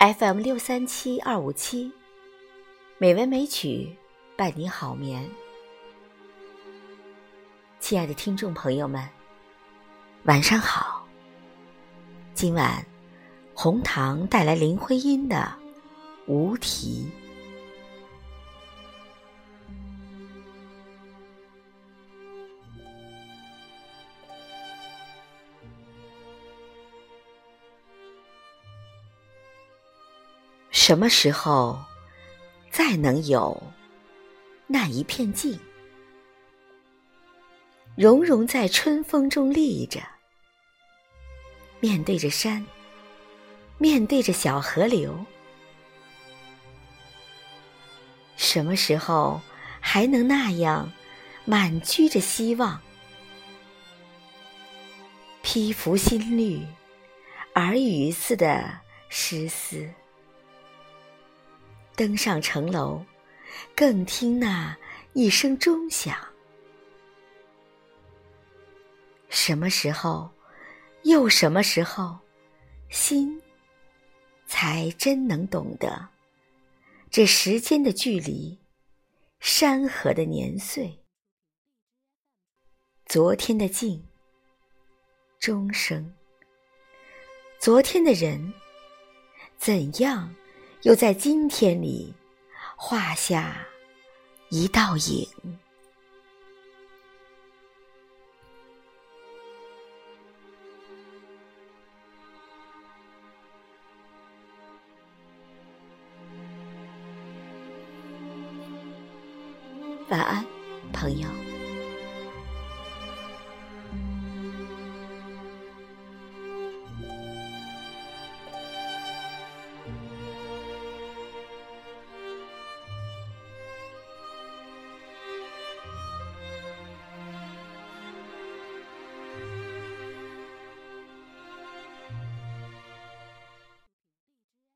FM 六三七二五七，美文美曲伴你好眠。亲爱的听众朋友们，晚上好。今晚红糖带来林徽因的《无题》。什么时候再能有那一片静，融融在春风中立着，面对着山，面对着小河流？什么时候还能那样满居着希望，披拂新绿，耳语似的诗思？登上城楼，更听那一声钟响。什么时候，又什么时候，心才真能懂得这时间的距离，山河的年岁，昨天的静，钟声，昨天的人，怎样？又在今天里画下一道影。晚安，朋友。